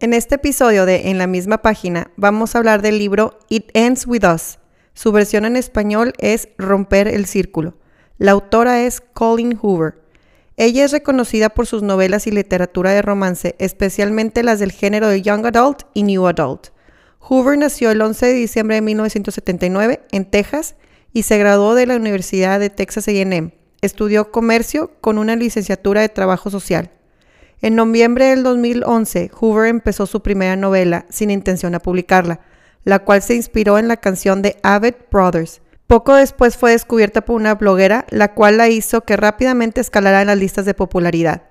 En este episodio de En la misma página vamos a hablar del libro It Ends With Us. Su versión en español es Romper el Círculo. La autora es Colleen Hoover. Ella es reconocida por sus novelas y literatura de romance, especialmente las del género de Young Adult y New Adult. Hoover nació el 11 de diciembre de 1979 en Texas y se graduó de la Universidad de Texas AM. Estudió comercio con una licenciatura de trabajo social. En noviembre del 2011, Hoover empezó su primera novela sin intención de publicarla, la cual se inspiró en la canción de Avid Brothers, poco después fue descubierta por una bloguera, la cual la hizo que rápidamente escalara en las listas de popularidad.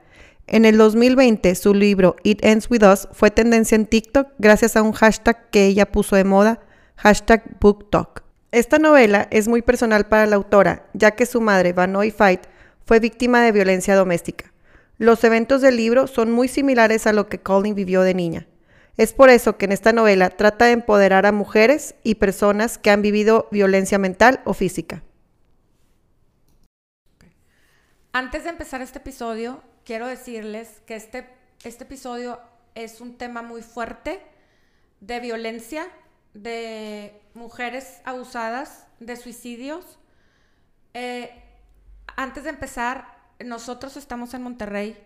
En el 2020, su libro It Ends With Us fue tendencia en TikTok gracias a un hashtag que ella puso de moda, hashtag BookTalk. Esta novela es muy personal para la autora, ya que su madre, Vanoy Fight, fue víctima de violencia doméstica. Los eventos del libro son muy similares a lo que Colin vivió de niña. Es por eso que en esta novela trata de empoderar a mujeres y personas que han vivido violencia mental o física. Antes de empezar este episodio, quiero decirles que este, este episodio es un tema muy fuerte de violencia, de mujeres abusadas, de suicidios. Eh, antes de empezar, nosotros estamos en Monterrey,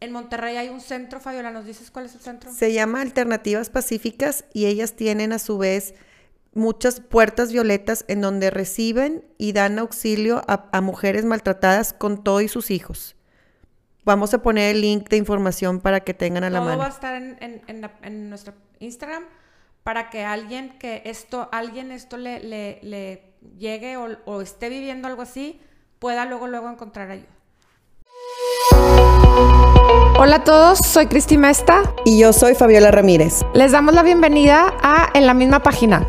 en Monterrey hay un centro, Fabiola, ¿nos dices cuál es el centro? Se llama Alternativas Pacíficas y ellas tienen a su vez muchas puertas violetas en donde reciben y dan auxilio a, mujeres maltratadas con todo y sus hijos. Vamos a poner el link de información para que tengan a la mano. Todo va a estar en, nuestro Instagram para que alguien que esto, alguien esto le, le, llegue o, o esté viviendo algo así, pueda luego, luego encontrar ayuda. Hola a todos, soy Cristi Mesta. Y yo soy Fabiola Ramírez. Les damos la bienvenida a En la misma página.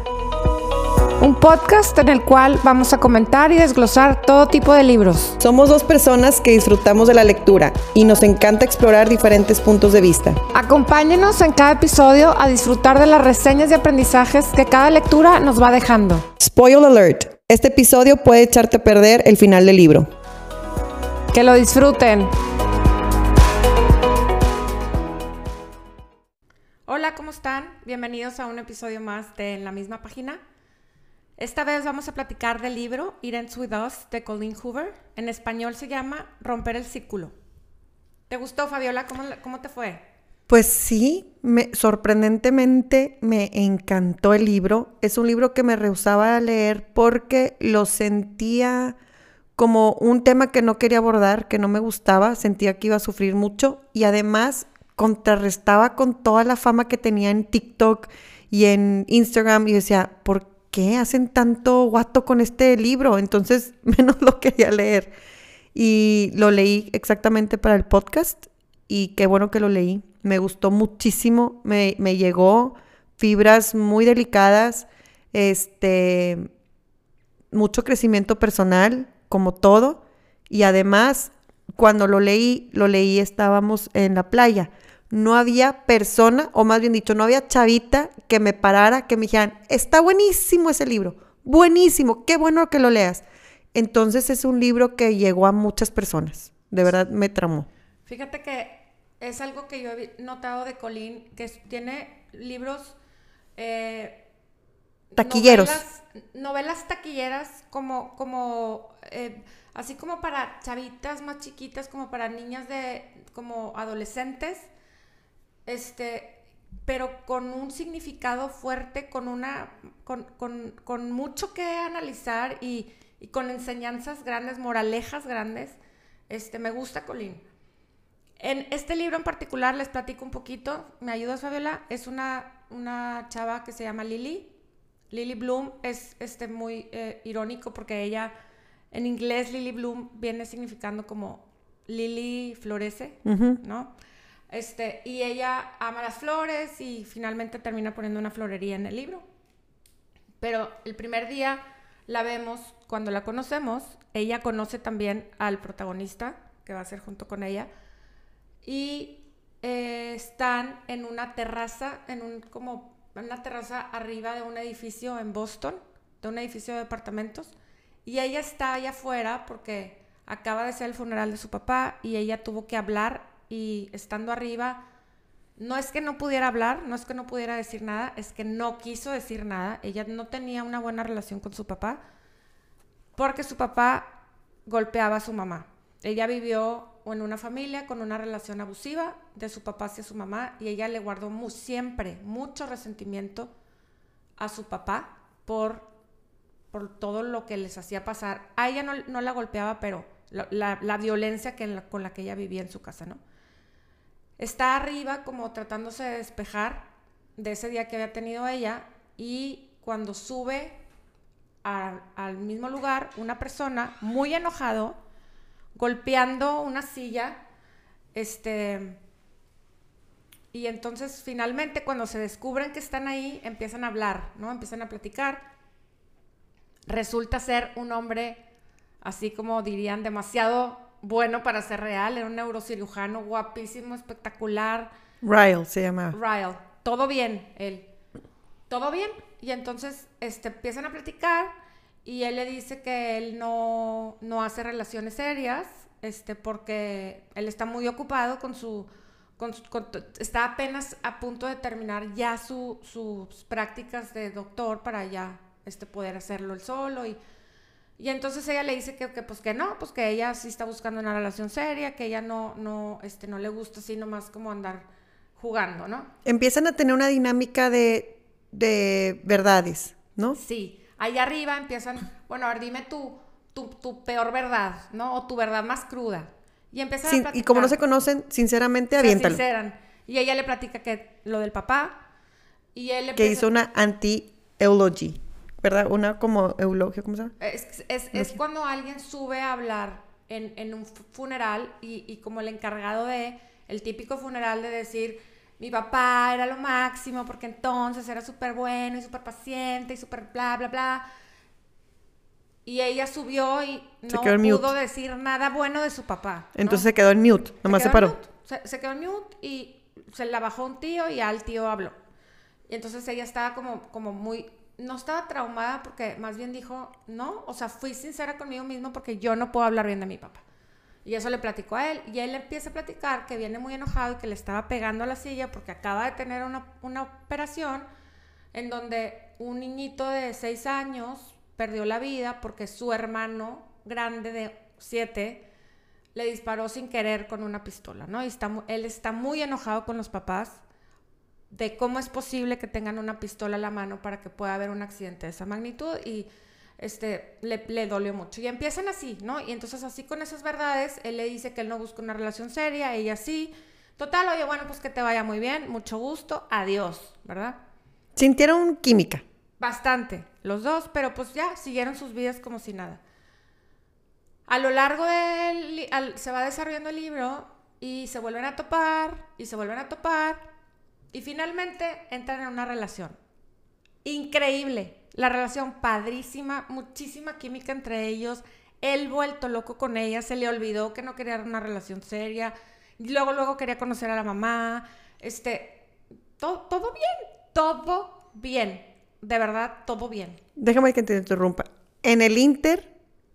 Un podcast en el cual vamos a comentar y desglosar todo tipo de libros. Somos dos personas que disfrutamos de la lectura y nos encanta explorar diferentes puntos de vista. Acompáñenos en cada episodio a disfrutar de las reseñas y aprendizajes que cada lectura nos va dejando. Spoil alert. Este episodio puede echarte a perder el final del libro. Que lo disfruten. Hola, ¿cómo están? Bienvenidos a un episodio más de En la misma página. Esta vez vamos a platicar del libro It Ends With Us de Colleen Hoover. En español se llama Romper el Círculo. ¿Te gustó, Fabiola? ¿Cómo, cómo te fue? Pues sí, me, sorprendentemente me encantó el libro. Es un libro que me rehusaba a leer porque lo sentía como un tema que no quería abordar, que no me gustaba, sentía que iba a sufrir mucho y además contrarrestaba con toda la fama que tenía en TikTok y en Instagram y decía, ¿por qué hacen tanto guato con este libro? Entonces menos lo quería leer. Y lo leí exactamente para el podcast y qué bueno que lo leí. Me gustó muchísimo, me, me llegó fibras muy delicadas, este, mucho crecimiento personal, como todo. Y además, cuando lo leí, lo leí, estábamos en la playa no había persona, o más bien dicho, no había chavita que me parara, que me dijeran, está buenísimo ese libro, buenísimo, qué bueno que lo leas. Entonces es un libro que llegó a muchas personas, de verdad me tramó. Fíjate que es algo que yo he notado de Colín, que tiene libros... Eh, Taquilleros. Novelas, taquilleras como, como eh, así como para chavitas más chiquitas, como para niñas de, como adolescentes, este, pero con un significado fuerte, con, una, con, mucho que analizar y, con enseñanzas grandes, moralejas grandes. Este, me gusta Colín. En este libro en particular les platico un poquito. ¿Me ayudas, Fabiola? Es una, una chava que se llama Lily. Lily Bloom es este, muy eh, irónico porque ella, en inglés, Lily Bloom viene significando como Lily florece, ¿no? Este, y ella ama las flores y finalmente termina poniendo una florería en el libro. Pero el primer día la vemos, cuando la conocemos, ella conoce también al protagonista, que va a ser junto con ella, y eh, están en una terraza, en un como una terraza arriba de un edificio en Boston, de un edificio de departamentos, y ella está allá afuera porque acaba de ser el funeral de su papá y ella tuvo que hablar y estando arriba no es que no pudiera hablar, no es que no pudiera decir nada, es que no quiso decir nada. Ella no tenía una buena relación con su papá porque su papá golpeaba a su mamá. Ella vivió en una familia con una relación abusiva de su papá hacia su mamá y ella le guardó siempre mucho resentimiento a su papá por, por todo lo que les hacía pasar. A ella no, la golpeaba, pero la, violencia que con la que ella vivía en su casa, ¿no? Está arriba como tratándose de despejar de ese día que había tenido ella y cuando sube al mismo lugar, una persona muy enojado, golpeando una silla, este, y entonces finalmente cuando se descubren que están ahí, empiezan a hablar, ¿no? Empiezan a platicar. Resulta ser un hombre, así como dirían, demasiado bueno para ser real, era un neurocirujano guapísimo, espectacular. Ryle se llama. Ryle, todo bien, él. Todo bien. Y entonces este, empiezan a platicar y él le dice que él no, no hace relaciones serias, este, porque él está muy ocupado con su... Con, está apenas a punto de terminar ya su, sus prácticas de doctor para ya este, poder hacerlo él solo y y entonces ella le dice que, que, pues que no, pues que ella sí está buscando una relación seria, que ella no, no, este, no le gusta así nomás como andar jugando, ¿no? Empiezan a tener una dinámica de, de verdades, ¿no? Sí, ahí arriba empiezan, bueno, a ver, dime tu, tu, tu peor verdad, ¿no? O tu verdad más cruda. Y empiezan a platicar. Y como no se conocen, sinceramente, aviéntalo. Se sinceran. Y ella le platica que lo del papá, y él Que hizo una anti-eulogy. ¿verdad? Una como eulogio, ¿cómo se llama? Es, es, es cuando alguien sube a hablar en, en un funeral y, y, como el encargado de, el típico funeral de decir, mi papá era lo máximo porque entonces era súper bueno y súper paciente y súper bla, bla, bla. Y ella subió y no pudo decir nada bueno de su papá. Entonces se quedó en mute, nomás se, paró. Se, se, quedó en mute y se la bajó un tío y al tío habló. Y entonces ella estaba como, como muy no estaba traumada porque más bien dijo, no, o sea, fui sincera conmigo mismo porque yo no puedo hablar bien de mi papá. Y eso le platicó a él. Y él empieza a platicar que viene muy enojado y que le estaba pegando a la silla porque acaba de tener una, una operación en donde un niñito de seis años perdió la vida porque su hermano grande de siete le disparó sin querer con una pistola, ¿no? Y está, él está muy enojado con los papás de cómo es posible que tengan una pistola a la mano para que pueda haber un accidente de esa magnitud y este, le, le, dolió mucho. Y empiezan así, ¿no? Y entonces así con esas verdades, él le dice que él no busca una relación seria, ella sí. Total, oye, bueno, pues que te vaya muy bien, mucho gusto, adiós, ¿verdad? Sintieron química. Bastante, los dos, pero pues ya siguieron sus vidas como si nada. A lo largo del... se va desarrollando el libro y se vuelven a topar, y se vuelven a topar, y finalmente entran en una relación. Increíble. La relación padrísima, muchísima química entre ellos. Él vuelto loco con ella, se le olvidó que no quería una relación seria. Luego, luego quería conocer a la mamá. Este, todo, todo bien, todo bien. De verdad, todo bien. Déjame que te interrumpa. En el Inter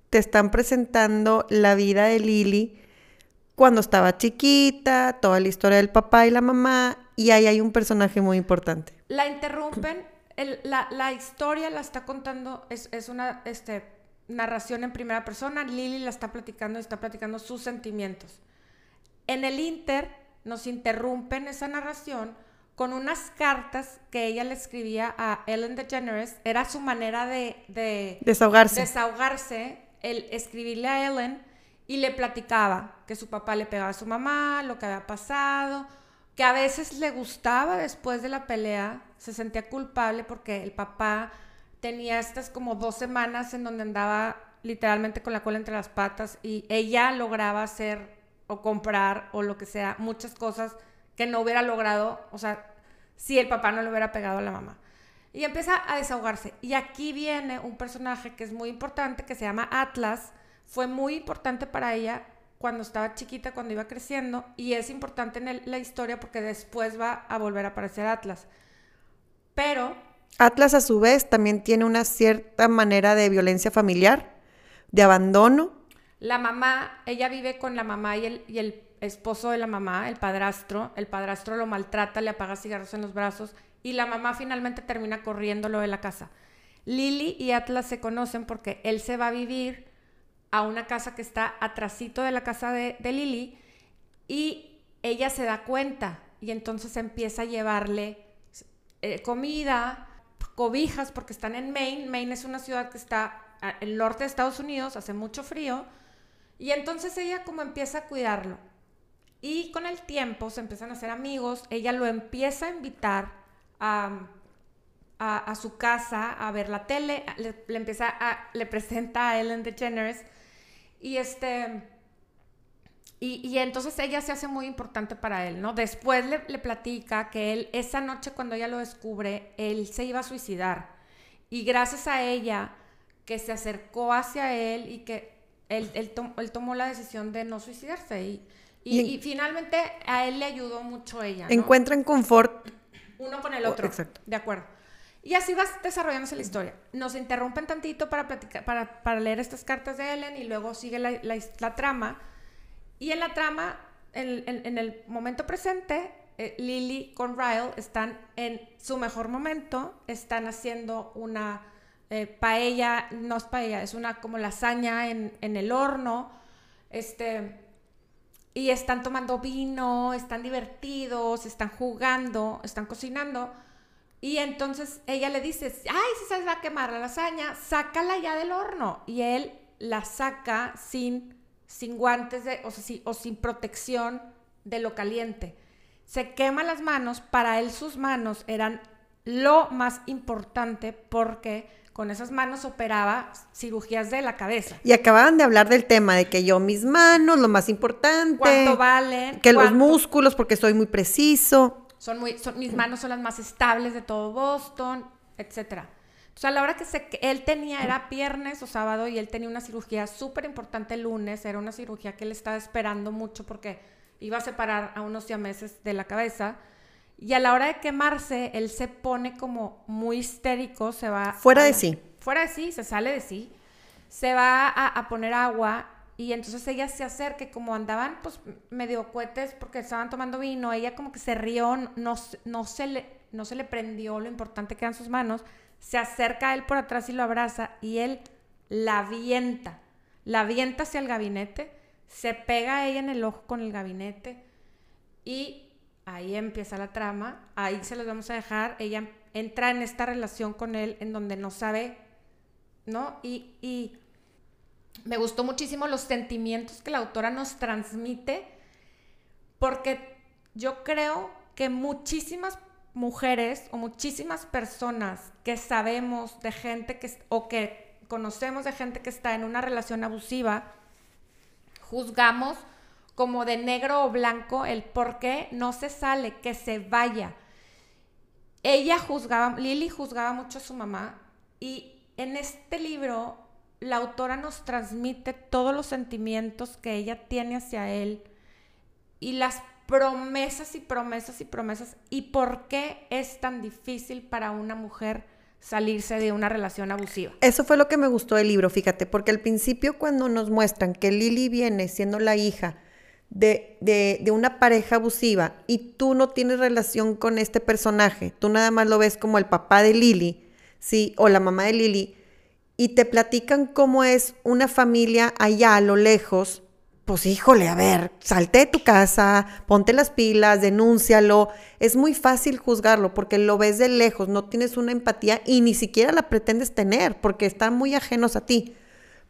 te están presentando la vida de Lily cuando estaba chiquita, toda la historia del papá y la mamá, y ahí hay un personaje muy importante. La interrumpen, la, historia la está contando, es, una este, narración en primera persona, Lily la está platicando y está platicando sus sentimientos. En el Inter nos interrumpen esa narración con unas cartas que ella le escribía a Ellen DeGeneres, era su manera de, desahogarse. desahogarse, el escribirle a Ellen y le platicaba que su papá le pegaba a su mamá, lo que había pasado, que a veces le gustaba después de la pelea, se sentía culpable porque el papá tenía estas como dos semanas en donde andaba literalmente con la cola entre las patas y ella lograba hacer o comprar o lo que sea, muchas cosas que no hubiera logrado, o sea, si el papá no le hubiera pegado a la mamá. Y empieza a desahogarse. Y aquí viene un personaje que es muy importante, que se llama Atlas. Fue muy importante para ella cuando estaba chiquita, cuando iba creciendo, y es importante en la historia porque después va a volver a aparecer Atlas. Pero... Atlas a su vez también tiene una cierta manera de violencia familiar, de abandono. La mamá, ella vive con la mamá y el, y esposo de la mamá, el padrastro, el padrastro lo maltrata, le apaga cigarros en los brazos y la mamá finalmente termina corriéndolo de la casa. Lily y Atlas se conocen porque él se va a vivir a una casa que está atrasito de la casa de, de Lily y ella se da cuenta y entonces empieza a llevarle eh, comida, cobijas, porque están en Maine. Maine es una ciudad que está el norte de Estados Unidos, hace mucho frío. Y entonces ella como empieza a cuidarlo. Y con el tiempo se empiezan a hacer amigos. Ella lo empieza a invitar a, a, su casa a ver la tele. Le, empieza le presenta a Ellen DeGeneres. Y este y, entonces ella se hace muy importante para él, ¿no? Después le, platica que él, esa noche cuando ella lo descubre, él se iba a suicidar. Y gracias a ella, que se acercó hacia él y que él, él, tomó la decisión de no suicidarse. Y, y, finalmente a él le ayudó mucho ella. ¿no? Encuentran confort. Uno con el otro. exacto. De acuerdo. Y así va desarrollándose la historia. Nos interrumpen tantito para, leer estas cartas de Ellen y luego sigue la trama y en la trama, en, el momento presente, eh, Lily con Ryle están en su mejor momento, están haciendo una eh, paella, no es paella, es una como lasaña en, en el horno, este, y están tomando vino, están divertidos, están jugando, están cocinando. Y entonces ella le dice, ay, si se va a quemar la lasaña, sácala ya del horno. Y él la saca sin sin guantes de, o, sea, o sin protección de lo caliente. Se quema las manos, para él sus manos eran lo más importante porque con esas manos operaba cirugías de la cabeza. Y acababan de hablar del tema de que yo mis manos, lo más importante. ¿Cuánto valen? Que los músculos, porque soy muy preciso. Son muy, son, mis manos son las más estables de todo Boston, etcétera. Sea, a la hora que, se, él tenía, era viernes o sábado, y él tenía una cirugía súper importante el lunes, era una cirugía que él estaba esperando mucho porque iba a separar a unos meses de la cabeza. Y a la hora de quemarse, él se pone como muy histérico, se va... Fuera de sí. Fuera de sí, se sale de sí. Se va a, poner agua y entonces ella se acerca como andaban pues medio cohetes porque estaban tomando vino, ella como que se rió, no, no, se, le, no se le prendió lo importante que eran sus manos se acerca a él por atrás y lo abraza y él la avienta, la avienta hacia el gabinete, se pega a ella en el ojo con el gabinete y ahí empieza la trama, ahí se los vamos a dejar, ella entra en esta relación con él en donde no sabe, ¿no? Y me gustó muchísimo los sentimientos que la autora nos transmite porque yo creo que muchísimas mujeres o muchísimas personas que sabemos de gente que o que conocemos de gente que está en una relación abusiva, juzgamos como de negro o blanco el por qué no se sale, que se vaya. Ella juzgaba, Lily juzgaba mucho a su mamá y en este libro la autora nos transmite todos los sentimientos que ella tiene hacia él y las promesas y promesas y promesas. ¿Y por qué es tan difícil para una mujer salirse de una relación abusiva? Eso fue lo que me gustó del libro, fíjate, porque al principio cuando nos muestran que Lily viene siendo la hija de, de, de, una pareja abusiva y tú no tienes relación con este personaje, tú nada más lo ves como el papá de Lily, ¿sí? O la mamá de Lily, y te platican cómo es una familia allá a lo lejos, pues híjole, a ver, salte de tu casa, ponte las pilas, denúncialo. Es muy fácil juzgarlo porque lo ves de lejos, no tienes una empatía y ni siquiera la pretendes tener porque están muy ajenos a ti.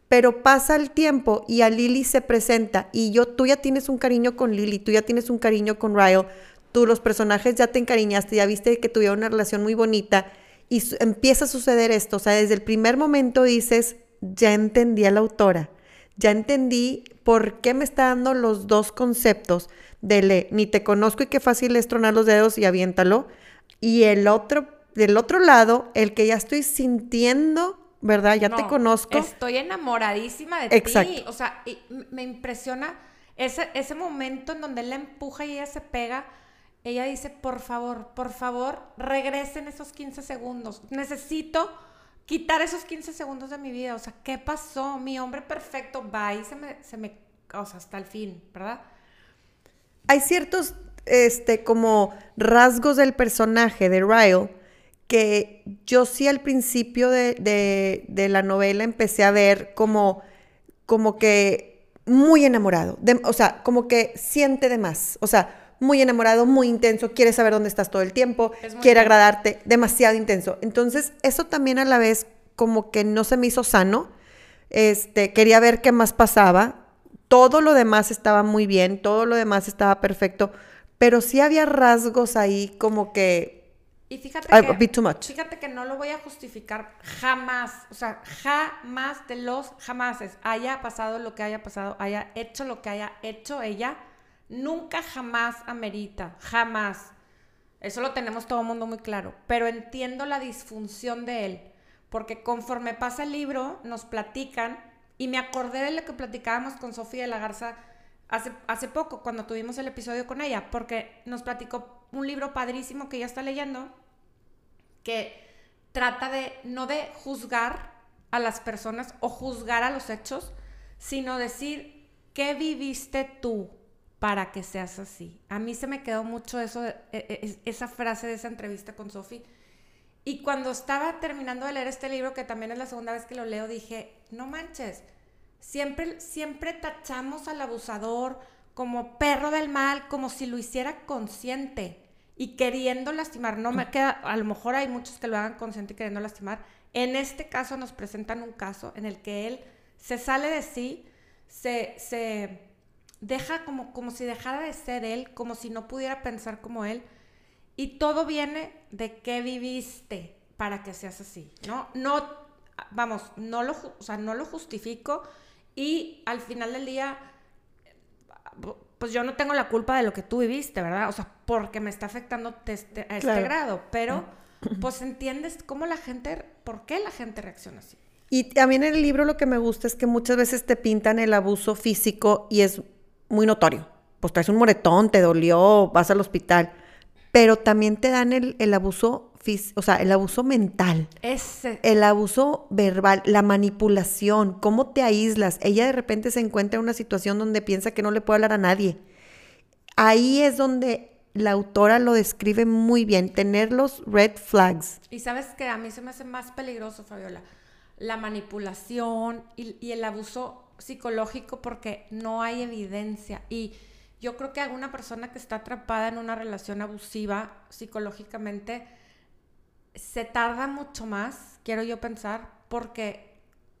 Pero pasa el tiempo y a Lily se presenta y yo, tú ya tienes un cariño con Lily, tú ya tienes un cariño con Ryle, tú los personajes ya te encariñaste, ya viste que tuvieron una relación muy bonita y empieza a suceder esto. O sea, desde el primer momento dices, ya entendí a la autora ya entendí por qué me está dando los dos conceptos de le, ni te conozco y qué fácil es tronar los dedos y aviéntalo. Y el otro, del otro lado, el que ya estoy sintiendo, ¿verdad? Ya te conozco. Estoy enamoradísima de ti. O sea, me impresiona ese, ese momento en donde él la empuja y ella se pega. Ella dice, por favor, por favor, regresen esos 15 segundos. Necesito quitar esos 15 segundos de mi vida. O sea, ¿qué pasó? Mi hombre perfecto va y se me, se me, o sea, hasta el fin, ¿verdad? hay ciertos, este, como rasgos del personaje de Ryle que yo sí al principio de, de, la novela empecé a ver como, como que muy enamorado, de, o sea, como que siente de más, o sea, muy enamorado, muy intenso, quiere saber dónde estás todo el tiempo, quiere agradarte, demasiado intenso. Entonces, eso también a la vez como que no se me hizo sano. Este, quería ver qué más pasaba. Todo lo demás estaba muy bien, todo lo demás estaba perfecto, pero sí había rasgos ahí como que y fíjate a que, bit too much. fíjate que no lo voy a justificar jamás, o sea, jamás de los jamases haya pasado lo que haya pasado, haya hecho lo que haya hecho ella, nunca jamás amerita, jamás. Eso lo tenemos todo el mundo muy claro, pero entiendo la disfunción de él, porque conforme pasa el libro nos platican y me acordé de lo que platicábamos con Sofía de la Garza hace, hace poco, cuando tuvimos el episodio con ella, porque nos platicó un libro padrísimo que ella está leyendo, que trata de, no de juzgar a las personas o juzgar a los hechos, sino decir, ¿qué viviste tú para que seas así? A mí se me quedó mucho eso, e- e- esa frase de esa entrevista con Sofi. Y cuando estaba terminando de leer este libro, que también es la segunda vez que lo leo, dije, no manches, siempre, siempre tachamos al abusador como perro del mal, como si lo hiciera consciente y queriendo lastimar. No me queda, a lo mejor hay muchos que lo hagan consciente y queriendo lastimar. En este caso nos presentan un caso en el que él se sale de sí, se, se deja como, como si dejara de ser él, como si no pudiera pensar como él. Y todo viene de qué viviste para que seas así, ¿no? No, vamos, no lo, o sea, no lo justifico y al final del día, pues yo no tengo la culpa de lo que tú viviste, ¿verdad? O sea, porque me está afectando a este Claro. grado, pero pues entiendes cómo la gente, por qué la gente reacciona así. Y también en el libro lo que me gusta es que muchas veces te pintan el abuso físico y es muy notorio. Pues traes un moretón, te dolió, vas al hospital. Pero también te dan el, el abuso físico, o sea, el abuso mental. Ese, El abuso verbal, la manipulación, cómo te aíslas. Ella de repente se encuentra en una situación donde piensa que no le puede hablar a nadie. Ahí es donde la autora lo describe muy bien, tener los red flags. Y sabes que a mí se me hace más peligroso, Fabiola, la manipulación y, y el abuso psicológico porque no hay evidencia. Y yo creo que alguna persona que está atrapada en una relación abusiva psicológicamente se tarda mucho más, quiero yo pensar, porque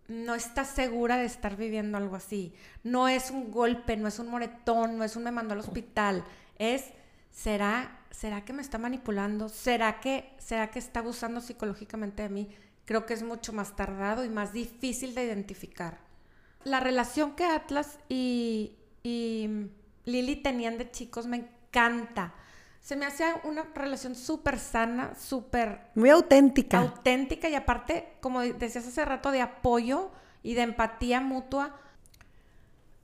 no está segura de estar viviendo algo así. No es un golpe, no es un moretón, no es un me mandó al hospital. Es, ¿será, ¿será que me está manipulando? ¿Será que, ¿Será que está abusando psicológicamente de mí? Creo que es mucho más tardado y más difícil de identificar. La relación que Atlas y, y Lily tenían de chicos me encanta. Se me hacía una relación súper sana, súper Muy auténtica. auténtica y aparte, como decías hace rato, de apoyo y de empatía mutua.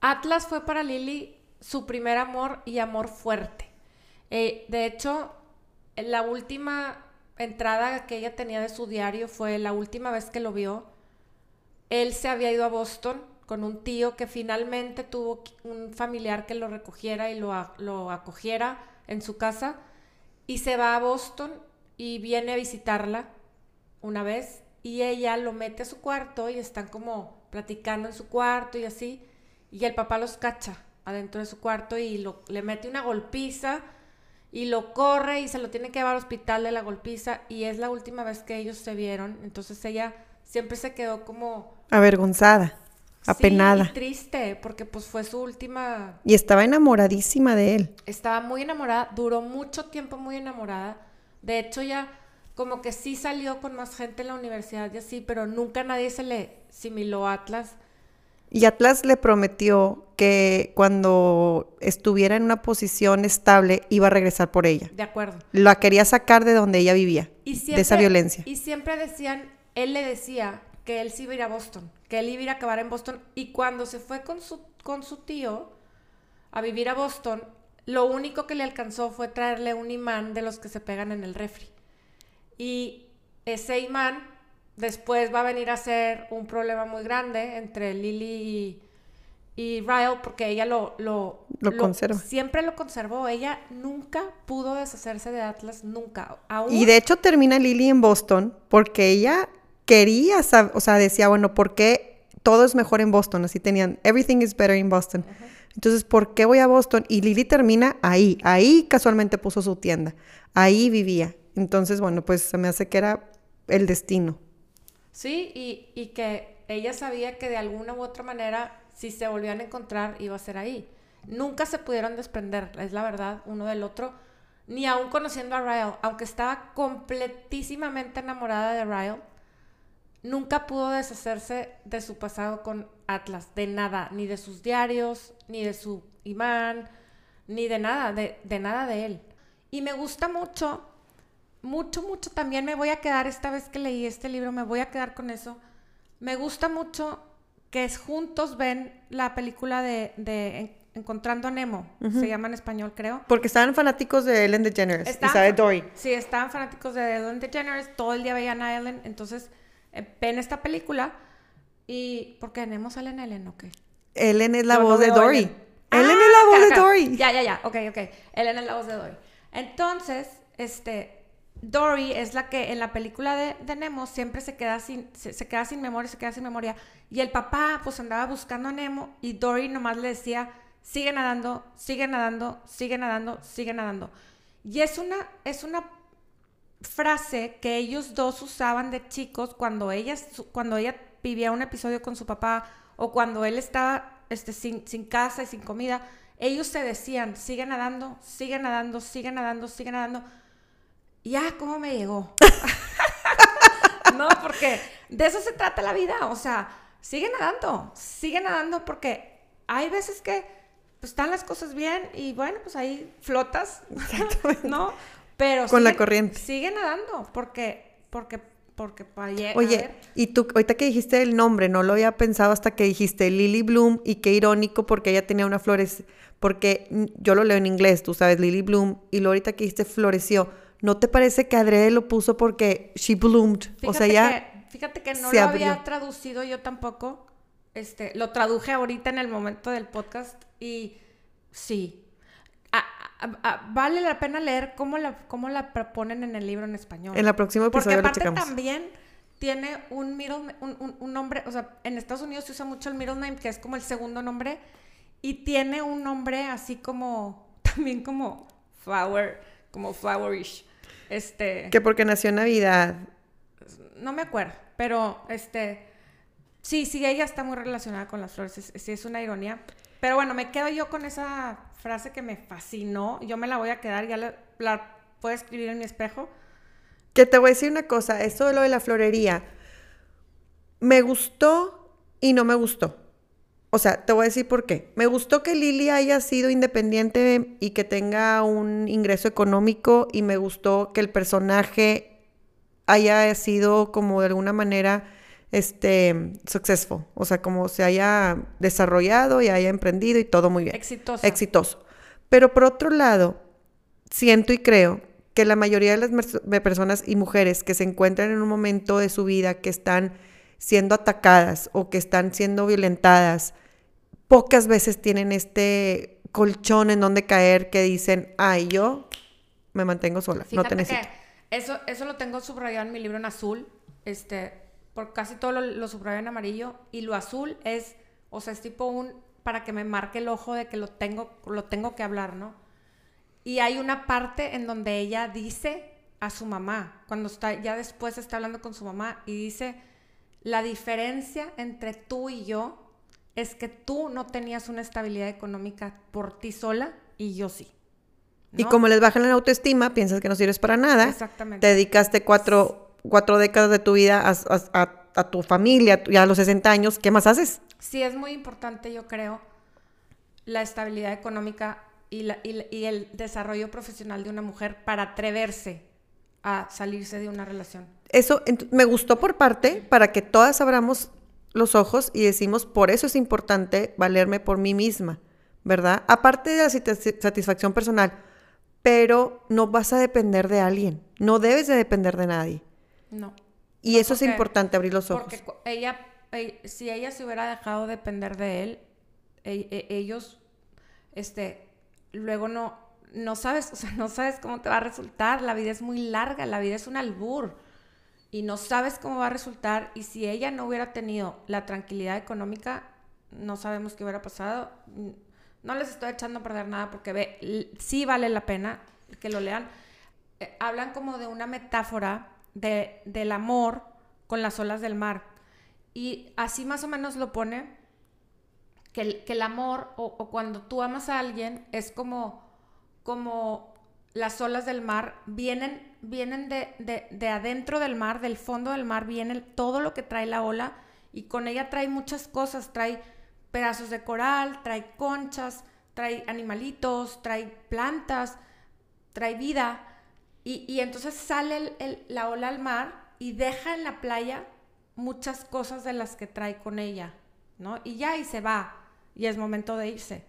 Atlas fue para Lily su primer amor y amor fuerte. Eh, de hecho, la última entrada que ella tenía de su diario fue la última vez que lo vio. Él se había ido a Boston con un tío que finalmente tuvo un familiar que lo recogiera y lo, acogiera en su casa y se va a Boston y viene a visitarla una vez y ella lo mete a su cuarto y están como platicando en su cuarto y así y el papá los cacha adentro de su cuarto y le mete una golpiza y lo corre y se lo tiene que llevar al hospital de la golpiza y es la última vez que ellos se vieron. Entonces ella siempre se quedó como Avergonzada, apenada. Sí, y triste porque pues fue su última Y estaba enamoradísima de él. estaba muy enamorada, duró mucho tiempo muy enamorada. De hecho, ya como que sí salió con más gente en la universidad y así, pero nunca nadie se le similó a Atlas. Y Atlas le prometió que cuando estuviera en una posición estable iba a regresar por ella. De acuerdo. La quería sacar de donde ella vivía, Y de esa violencia. Y siempre decían, él le decía que él sí iba a ir a Boston, que él iba a acabar en Boston. Y cuando se fue con su, con su tío a vivir a Boston, lo único que le alcanzó fue traerle un imán de los que se pegan en el refri. Y ese imán después va a venir a ser un problema muy grande entre Lily y, y Ryle porque ella lo, lo, Lo conserva. Siempre lo conservó. Ella nunca pudo deshacerse de Atlas, nunca. Aún, Y de hecho termina Lily en Boston porque ella quería, sab- o sea, decía, bueno, ¿por qué todo es mejor en Boston? Así tenían, everything is better in Boston. Entonces, ¿por qué voy a Boston? Y Lily termina ahí, ahí casualmente puso su tienda, ahí vivía. Entonces, bueno, pues se me hace que era el destino. Sí, y, y que ella sabía que de alguna u otra manera, si se volvían a encontrar, iba a ser ahí. Nunca se pudieron desprender, es la verdad, uno del otro. Ni aún conociendo a Ryle, aunque estaba completísimamente enamorada de Ryle, nunca pudo deshacerse de su pasado con Atlas, de nada, ni de sus diarios, ni de su imán, ni de nada, de, de nada de él. Y me gusta mucho, mucho, mucho, también me voy a quedar, esta vez que leí este libro, me voy a quedar con eso. Me gusta mucho que es- juntos ven la película de, de En- Encontrando a Nemo, se llama en español, creo. Porque estaban fanáticos de Ellen DeGeneres y Estaban- sabe Dory. Sí, estaban fanáticos de Ellen DeGeneres, todo el día veían a Ellen, entonces ven esta película y... ¿Por qué Nemo sale en Ellen o qué? Ellen es la Yo no voz de Dory. Ellen. Ellen Ah, es la voz acá, de. Dory. Ya, ya, ya, ok, ok. Ellen es la voz de Dory. Entonces, este, Dory es la que en la película de, de Nemo siempre se queda sin, se, se queda sin memoria, se queda sin memoria. Y el papá pues andaba buscando a Nemo y Dory nomás le decía, sigue nadando, sigue nadando, sigue nadando, sigue nadando. Y es una, es una frase que ellos dos usaban de chicos cuando ella, cuando ella vivía un episodio con su papá o cuando él estaba este, sin, sin casa y sin comida. Ellos se decían, sigue nadando, sigue nadando, sigue nadando, sigue nadando. Y ah, ¿cómo me llegó? no, porque de eso se trata la vida. O sea, sigue nadando, sigue nadando porque hay veces que pues, están las cosas bien y bueno, pues ahí flotas, ¿no? Pero Con la sigue- corriente. Sigue nadando porque, porque, porque para. Oye, y tú, ahorita que dijiste el nombre, no lo había pensado hasta que dijiste Lily Bloom y qué irónico porque ella tenía una flores, porque yo lo leo en inglés, tú sabes, Lily Bloom, y luego ahorita que dijiste floreció, ¿no te parece que Adrede lo puso porque she bloomed? o sea, Fíjate ya... que, fíjate que no lo abrió. había traducido yo tampoco. Este, lo traduje ahorita en el momento del podcast y sí. A- a- a- vale la pena leer cómo la, cómo la proponen en el libro en español. En próximo Porque episodio lo aparte checamos. también tiene un middle, un, un- un nombre, o sea, en Estados Unidos se usa mucho el middle name, que es como el segundo nombre, y tiene un nombre así como, también como flower, como flowerish. Este Que porque nació en Navidad. no me acuerdo, pero este, sí, sí, ella está muy relacionada con las flores, es- sí es una ironía. Pero bueno, me quedo yo con esa frase que me fascinó, yo me la voy a quedar, ya la, puedo escribir en mi espejo. Que te voy a decir una cosa, esto de lo de la florería, me gustó y no me gustó. O sea, te voy a decir por qué. Me gustó que Lily haya sido independiente y que tenga un ingreso económico y me gustó que el personaje haya sido como de alguna manera este successful, o sea, como se haya desarrollado y haya emprendido y todo muy bien Exitosa. exitoso. Pero por otro lado, siento y creo que la mayoría de las de personas y mujeres que se encuentran en un momento de su vida que están siendo atacadas o que están siendo violentadas, pocas veces tienen este colchón en donde caer que dicen, ay, yo me mantengo sola, no Fíjate te necesito. que eso, eso lo tengo subrayado en mi libro en azul, este, por casi todo lo, lo subrayo en amarillo, y lo azul es, o sea, es tipo un, para que me marque el ojo de que lo tengo, lo tengo que hablar, ¿no? Y hay una parte en donde ella dice a su mamá, cuando está, ya después está hablando con su mamá, y dice, la diferencia entre tú y yo es que tú no tenías una estabilidad económica por ti sola y yo sí. Y como les bajan la autoestima, piensas que no sirves para nada. Exactamente. Te dedicaste cuatro, cuatro décadas de tu vida a, a- a- tu familia, ya a los 60 años, ¿qué más haces? Sí, es muy importante, yo creo, la estabilidad económica y, la- y el desarrollo profesional de una mujer para atreverse a salirse de una relación. Eso me gustó por parte para que todas abramos los ojos y decimos, por eso es importante valerme por mí misma, ¿verdad? Aparte de la sati- satisfacción personal, pero no vas a depender de alguien, no debes de depender de nadie. No. Y No, eso porque- es importante, abrir los ojos. Porque ella, si ella se hubiera dejado depender de él, e- e- ellos, este, luego no, no sabes, o sea, no sabes cómo te va a resultar, la vida es muy larga, la vida es un albur y no sabes cómo va a resultar y si ella no hubiera tenido la tranquilidad económica, no sabemos qué hubiera pasado. No les estoy echando a perder nada porque ve, sí vale la pena que lo lean. Eh, hablan como de una metáfora de, del amor con las olas del mar. Y así más o menos lo pone, que el, que el amor o, o cuando tú amas a alguien es como, como las olas del mar vienen, vienen de, de- de adentro del mar, del fondo del mar, viene todo lo que trae la ola y con ella trae muchas cosas, trae pedazos de coral, trae conchas, trae animalitos, trae plantas, trae vida. Y, entonces sale la ola al mar y deja en la playa muchas cosas de las que trae con ella, ¿no? Y ya y se va, y es momento de irse.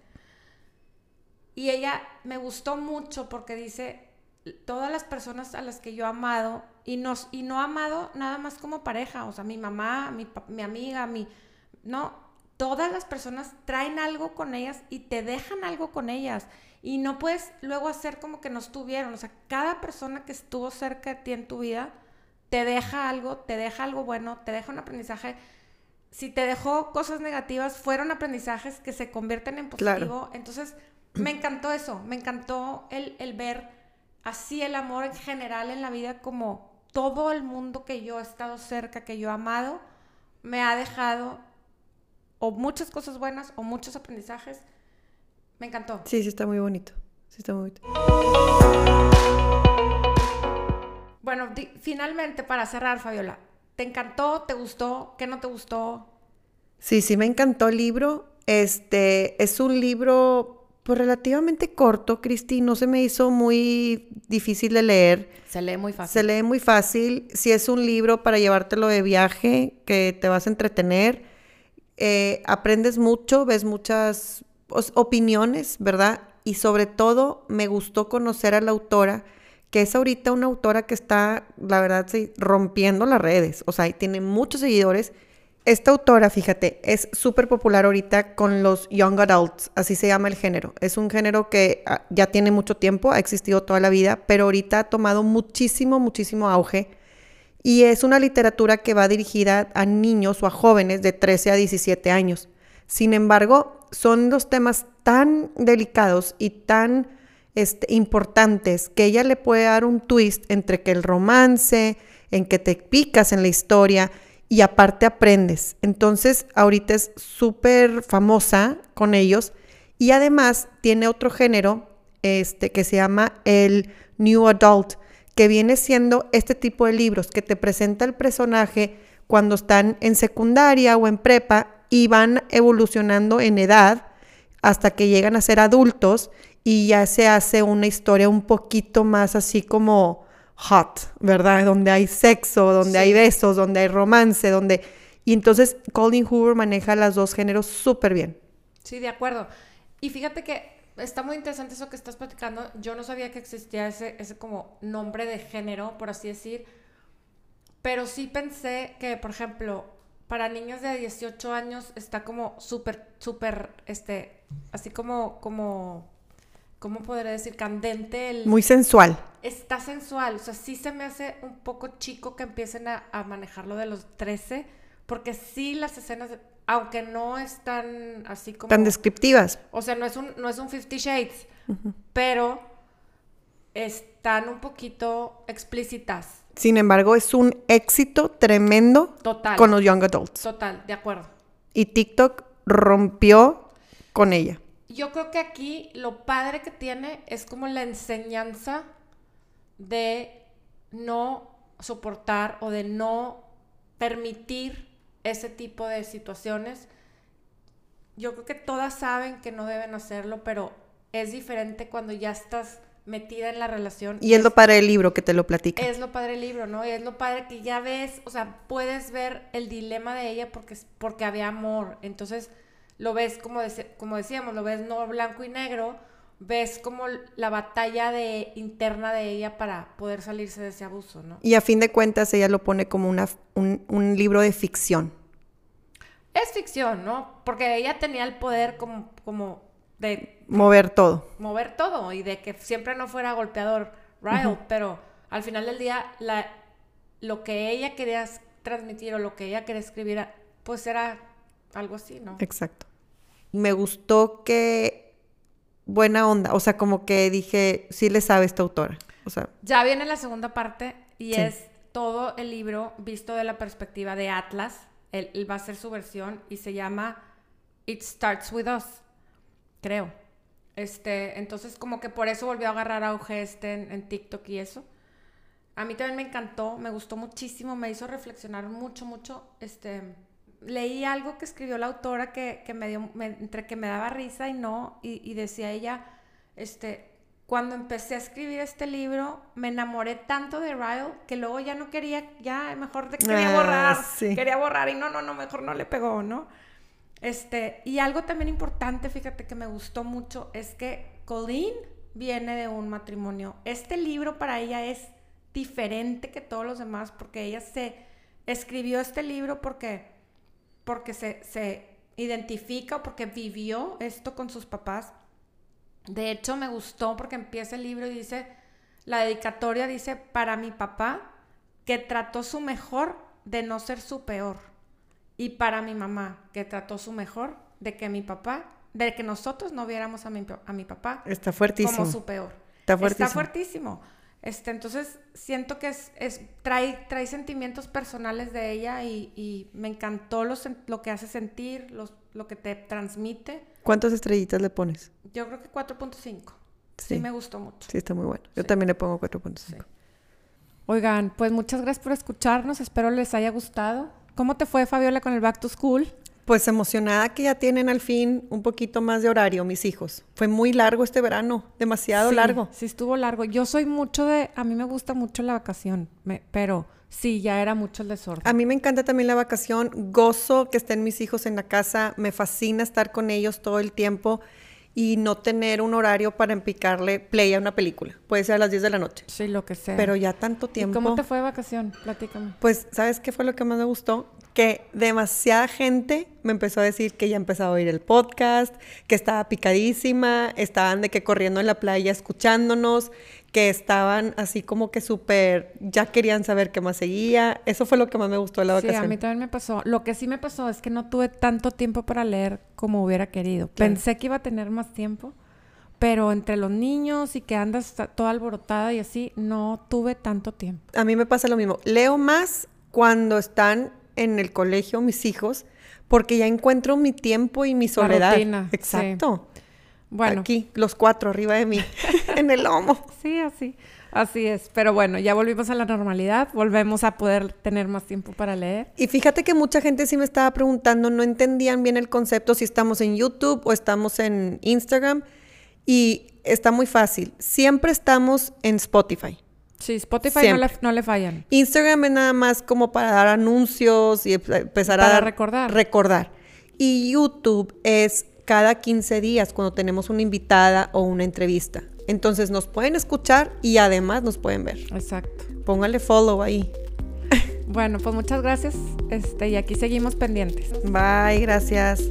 Y ella me gustó mucho porque dice, todas las personas a las que yo he amado, y, nos, y no amado nada más como pareja, o sea, mi mamá, mi, mi amiga, mi... No, todas las personas traen algo con ellas y te dejan algo con ellas. Y no puedes luego hacer como que no estuvieron. O sea, cada persona que estuvo cerca de ti en tu vida te deja algo, te deja algo bueno, te deja un aprendizaje. Si te dejó cosas negativas, fueron aprendizajes que se convierten en positivo. Claro. Entonces, me encantó eso. Me encantó el, el ver así el amor en general en la vida como todo el mundo que yo he estado cerca, que yo he amado, me ha dejado o muchas cosas buenas o muchos aprendizajes. Me encantó. Sí, sí está muy bonito. Sí está muy bonito. Bueno, finalmente para cerrar, Fabiola, ¿te encantó? ¿Te gustó? ¿Qué no te gustó? Sí, sí me encantó el libro. Este es un libro pues relativamente corto, Cristi, no se me hizo muy difícil de leer. Se lee muy fácil. Se lee muy fácil. Si es un libro para llevártelo de viaje, que te vas a entretener, eh, aprendes mucho, ves muchas opiniones, ¿verdad? Y sobre todo me gustó conocer a la autora, que es ahorita una autora que está, la verdad, sí, rompiendo las redes. O sea, y tiene muchos seguidores. Esta autora, fíjate, es súper popular ahorita con los young adults, así se llama el género. Es un género que ah, ya tiene mucho tiempo, ha existido toda la vida, pero ahorita ha tomado muchísimo, muchísimo auge. Y es una literatura que va dirigida a niños o a jóvenes de 13 a 17 años. Sin embargo, son los temas tan delicados y tan este, importantes que ella le puede dar un twist entre que el romance, en que te picas en la historia y aparte aprendes. Entonces, ahorita es súper famosa con ellos y además tiene otro género este, que se llama el New Adult, que viene siendo este tipo de libros que te presenta el personaje cuando están en secundaria o en prepa y van evolucionando en edad hasta que llegan a ser adultos y ya se hace una historia un poquito más así como hot, ¿verdad? Donde hay sexo, donde hay besos, donde hay romance, donde... Y entonces Colin Hoover maneja los dos géneros súper bien. Sí, de acuerdo. Y fíjate que está muy interesante eso que estás platicando. Yo no sabía que existía ese, ese como nombre de género, por así decir. Pero sí pensé que, por ejemplo, para niños de 18 años está como súper, súper, este, así como, como, ¿cómo podría decir? Candente el... Muy sensual. Está sensual, o sea, sí se me hace un poco chico que empiecen a, a manejarlo de los 13, porque sí las escenas, aunque no están así como... Tan descriptivas. O sea, no es un, no es un Fifty Shades, pero están un poquito explícitas. Sin embargo, es un éxito tremendo Total. con los young adults. Total, de acuerdo. Y TikTok rompió con ella. Yo creo que aquí lo padre que tiene es como la enseñanza de no soportar o de no permitir ese tipo de situaciones. Yo creo que todas saben que no deben hacerlo, pero es diferente cuando ya estás metida en la relación. Y es lo padre del libro que te lo platica. Es lo padre del libro, ¿no? Y es lo padre que ya ves, o sea, puedes ver el dilema de ella porque, porque había amor. Entonces, lo ves como, como decíamos, lo ves no blanco y negro, ves como la batalla de, interna de ella para poder salirse de ese abuso, ¿no? Y a fin de cuentas ella lo pone como una, un, un libro de ficción. Es ficción, ¿no? Porque ella tenía el poder como, como de Mover todo. mover todo y de que siempre no fuera golpeador Ryle, pero al final del día la, lo que ella quería transmitir o lo que ella quería escribir, pues era algo así, ¿no? Exacto. Me gustó que buena onda, o sea, como que dije, sí le sabe esta autora. O sea, Ya viene la segunda parte y Sí. es todo el libro visto de la perspectiva de Atlas. Él, él va a hacer su versión y se llama It Starts With Us, creo. Este, entonces como que por eso volvió a agarrar auge este en, en TikTok y eso. A mí también me encantó, me gustó muchísimo, me hizo reflexionar mucho, mucho. Este, leí algo que escribió la autora que, que me dio, me- entre que me daba risa y no, y, y decía ella, este, cuando empecé a escribir este libro, me enamoré tanto de Ryle que luego ya no quería, ya mejor de- quería Ah, borrar, sí. quería borrar y no, no, no, mejor no le pegó, ¿no? Este, y algo también importante, fíjate que me gustó mucho, es que Colleen viene de un matrimonio. Este libro para ella es diferente que todos los demás porque ella se escribió este libro porque, porque se, se identifica o porque vivió esto con sus papás. De hecho, me gustó porque empieza el libro y dice, la dedicatoria dice, para mi papá, que trató su mejor de no ser su peor. Y para mi mamá, que trató su mejor de que mi papá, de que nosotros no viéramos a mi, a mi papá está fuertísimo. como su peor. Está fuertísimo. Está fuertísimo. Este, entonces, siento que es, es- trae, trae sentimientos personales de ella y, y me encantó lo, sen- lo que hace sentir, los- lo que te transmite. ¿Cuántas estrellitas le pones? Yo creo que 4.5. Sí. Sí. me gustó mucho. Sí, está muy bueno. Yo Sí. también le pongo 4.5. Sí. Oigan, pues muchas gracias por escucharnos. Espero les haya gustado. ¿Cómo te fue, Fabiola, con el Back to School? Pues emocionada que ya tienen al fin un poquito más de horario mis hijos. Fue muy largo este verano, demasiado Sí, largo. Sí, estuvo largo. Yo soy mucho de... A mí me gusta mucho la vacación, me- pero sí, ya era mucho el desorden. A mí me encanta también la vacación, gozo que estén mis hijos en la casa, me fascina estar con ellos todo el tiempo y no tener un horario para empicarle play a una película. Puede ser a las 10 de la noche, Sí, lo que sea. pero ya tanto ¿Y tiempo. cómo te fue de vacación? Platícame. Pues, ¿sabes qué fue lo que más me gustó? Que demasiada gente me empezó a decir que ya empezaba a oír el podcast, que estaba picadísima, estaban de que corriendo en la playa escuchándonos, que estaban así como que súper, ya querían saber qué más seguía. Eso fue lo que más me gustó de la Sí, vacación. a mí también me pasó. Lo que sí me pasó es que no tuve tanto tiempo para leer como hubiera querido. Claro. Pensé que iba a tener más tiempo, pero entre los niños y que andas toda alborotada y así, no tuve tanto tiempo. A mí me pasa lo mismo. Leo más cuando están en el colegio mis hijos, porque ya encuentro mi tiempo y mi soledad. rutina, sí. Exacto. Bueno, Aquí, los cuatro arriba de mí, en el lomo. sí, así. Así es. Pero bueno, ya volvimos a la normalidad. Volvemos a poder tener más tiempo para leer. Y fíjate que mucha gente sí me estaba preguntando, no entendían bien el concepto si estamos en YouTube o estamos en Instagram. Y está muy fácil. Siempre estamos en Spotify. Sí, Spotify no le, no le fallan. Instagram es nada más como para dar anuncios y em- empezar a dar- recordar. recordar. Y YouTube es cada 15 días cuando tenemos una invitada o una entrevista. Entonces nos pueden escuchar y además nos pueden ver. Exacto. Póngale follow ahí. Bueno, pues muchas gracias. Este, y aquí seguimos pendientes. Bye, gracias.